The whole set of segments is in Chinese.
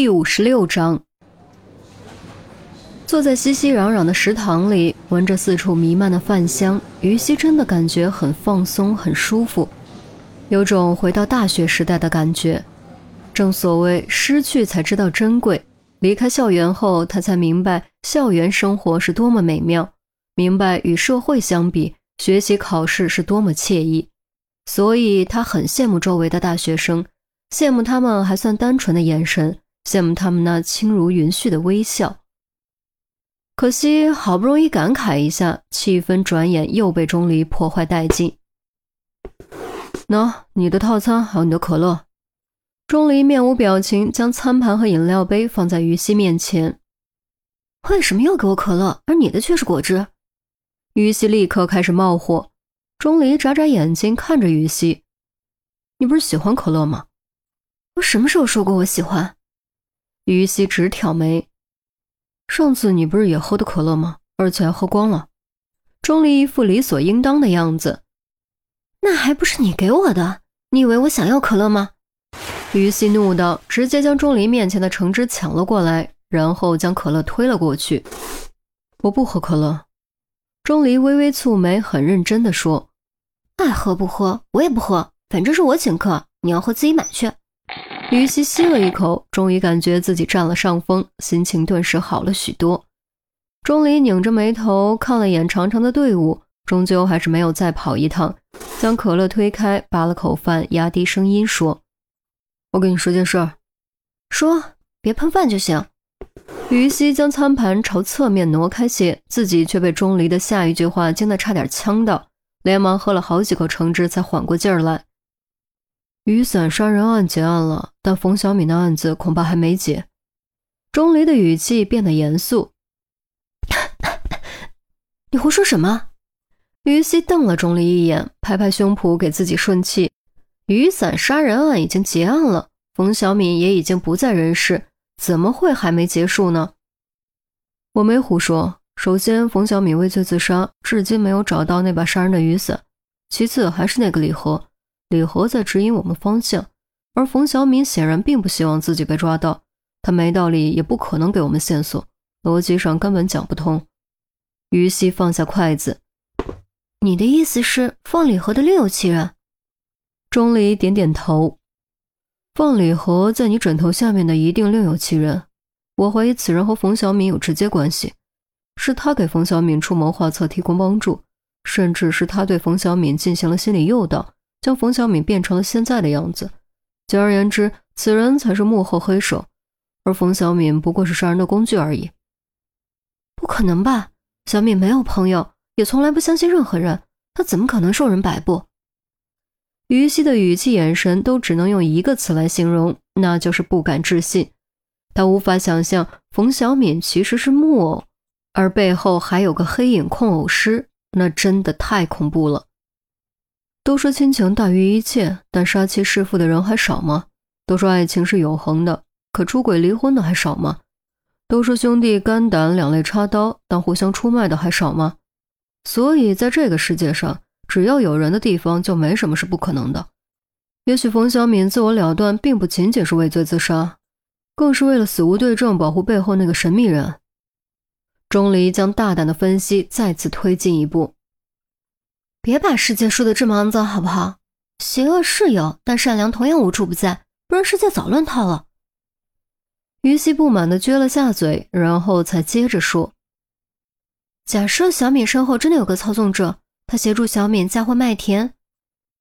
第五十六章，坐在熙熙攘攘的食堂里，闻着四处弥漫的饭香，于西真的感觉很放松，很舒服，有种回到大学时代的感觉。正所谓失去才知道珍贵，离开校园后，他才明白校园生活是多么美妙，明白与社会相比，学习考试是多么惬意。所以他很羡慕周围的大学生，羡慕他们还算单纯的眼神。羡慕他们那轻如云絮的微笑，可惜好不容易感慨一下，气氛转眼又被钟离破坏殆尽。喏，你的套餐还有你的可乐。钟离面无表情，将餐盘和饮料杯放在于西面前。为什么又给我可乐，而你的却是果汁？于西立刻开始冒火。钟离眨眨眼睛看着于西：“你不是喜欢可乐吗？我什么时候说过我喜欢？”于西直挑眉，上次你不是也喝的可乐吗？而且还喝光了。钟离一副理所应当的样子，那还不是你给我的？你以为我想要可乐吗？于西怒道，直接将钟离面前的橙汁抢了过来，然后将可乐推了过去。我不喝可乐。钟离微微蹙眉，很认真的说：“爱喝不喝，我也不喝，反正是我请客，你要喝自己买去。”于西吸了一口，终于感觉自己占了上风，心情顿时好了许多。钟离拧着眉头看了眼长长的队伍，终究还是没有再跑一趟，将可乐推开，扒了口饭，压低声音说：“我跟你说件事儿，说别喷饭就行。”于西将餐盘朝侧面挪开些，自己却被钟离的下一句话惊得差点呛到，连忙喝了好几口橙汁才缓过劲儿来。雨伞杀人案结案了，但冯小敏的案子恐怕还没结。钟离的语气变得严肃：“ 你胡说什么？”于西瞪了钟离一眼，拍拍胸脯给自己顺气：“雨伞杀人案已经结案了，冯小敏也已经不在人世，怎么会还没结束呢？”我没胡说。首先，冯小敏畏罪自杀，至今没有找到那把杀人的雨伞；其次，还是那个礼盒。礼盒在指引我们方向，而冯小敏显然并不希望自己被抓到，他没道理，也不可能给我们线索，逻辑上根本讲不通。于西放下筷子，你的意思是放礼盒的另有其人？钟离点点头，放礼盒在你枕头下面的一定另有其人。我怀疑此人和冯小敏有直接关系，是他给冯小敏出谋划策，提供帮助，甚至是他对冯小敏进行了心理诱导。将冯小敏变成了现在的样子。简而言之，此人才是幕后黑手，而冯小敏不过是杀人的工具而已。不可能吧？小敏没有朋友，也从来不相信任何人，她怎么可能受人摆布？于西的语气、眼神都只能用一个词来形容，那就是不敢置信。他无法想象冯小敏其实是木偶，而背后还有个黑影控偶师，那真的太恐怖了。都说亲情大于一切，但杀妻弑父的人还少吗？都说爱情是永恒的，可出轨离婚的还少吗？都说兄弟肝胆两肋插刀，但互相出卖的还少吗？所以，在这个世界上，只要有人的地方，就没什么是不可能的。也许冯小敏自我了断，并不仅仅是畏罪自杀，更是为了死无对证，保护背后那个神秘人。钟离将大胆的分析再次推进一步。别把世界说的这么肮脏，好不好？邪恶是有，但善良同样无处不在，不然世界早乱套了。于西不满的撅了下嘴，然后才接着说：“假设小敏身后真的有个操纵者，他协助小敏嫁祸麦田，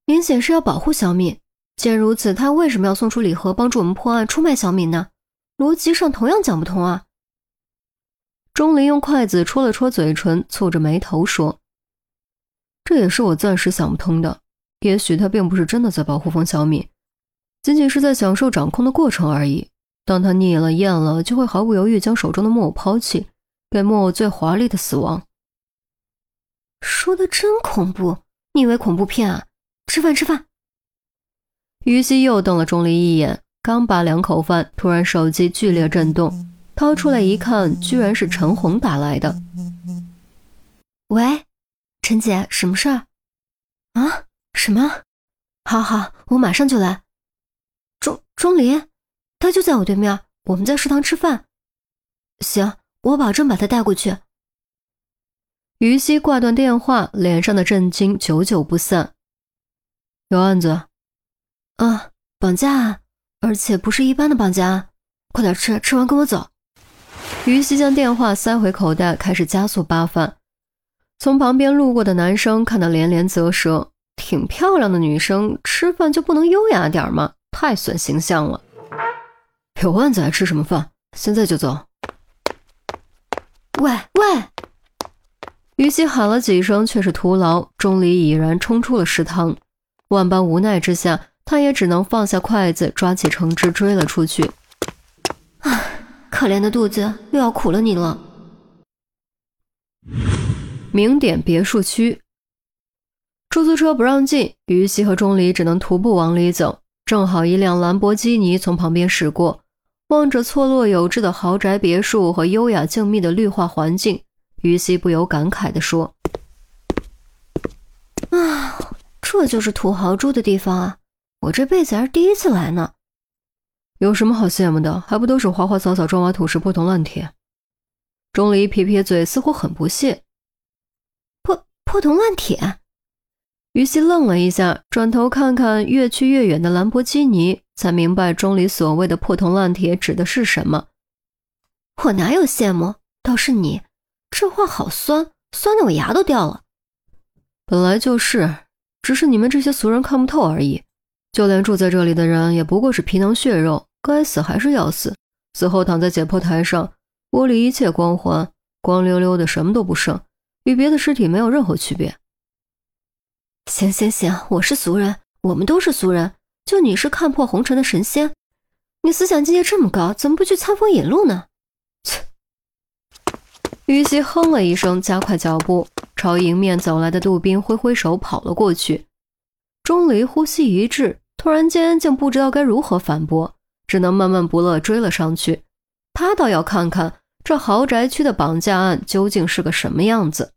明显是要保护小敏。既然如此，他为什么要送出礼盒帮助我们破案、出卖小敏呢？逻辑上同样讲不通啊！”钟离用筷子戳了戳嘴唇，蹙着眉头说。这也是我暂时想不通的。也许他并不是真的在保护冯小敏，仅仅是在享受掌控的过程而已。当他腻了、厌了，就会毫不犹豫将手中的木偶抛弃，给木偶最华丽的死亡。说的真恐怖！你以为恐怖片啊？吃饭，吃饭。于西又瞪了钟离一眼，刚扒两口饭，突然手机剧烈震动，掏出来一看，居然是陈红打来的。喂。陈姐，什么事儿？啊？什么？好好，我马上就来。钟钟离，他就在我对面，我们在食堂吃饭。行，我保证把他带过去。于西挂断电话，脸上的震惊久久不散。有案子？啊，绑架，而且不是一般的绑架。快点吃，吃完跟我走。于西将电话塞回口袋，开始加速扒饭。从旁边路过的男生看得连连啧舌。挺漂亮的女生，吃饭就不能优雅点吗？太损形象了。有案子还吃什么饭？现在就走。喂喂！于西喊了几声，却是徒劳。钟离已然冲出了食堂，万般无奈之下，他也只能放下筷子，抓起橙汁追了出去。唉，可怜的肚子又要苦了你了。名典别墅区，出租车不让进，于西和钟离只能徒步往里走。正好一辆兰博基尼从旁边驶过，望着错落有致的豪宅别墅和优雅静谧的绿化环境。于西不由感慨地说：“啊，这就是土豪住的地方啊！我这辈子还是第一次来呢。有什么好羡慕的？还不都是花花草草、砖瓦土石、破铜烂铁？”钟离撇撇嘴，似乎很不屑：“破破铜烂铁？”于西愣了一下，转头看看越去越远的兰博基尼，才明白钟离所谓的破铜烂铁指的是什么。我哪有羡慕？倒是你。这话好酸，酸的我牙都掉了。本来就是，只是你们这些俗人看不透而已。就连住在这里的人，也不过是皮囊血肉，该死还是要死。死后躺在解剖台上，窝里一切光环，光溜溜的，什么都不剩，与别的尸体没有任何区别。行行行，我是俗人，我们都是俗人。就你是看破红尘的神仙，你思想境界这么高，怎么不去餐风饮露呢？于西哼了一声，加快脚步，朝迎面走来的杜宾挥挥手，跑了过去。钟离呼吸一滞，突然间竟不知道该如何反驳，只能闷闷不乐追了上去。他倒要看看这豪宅区的绑架案究竟是个什么样子。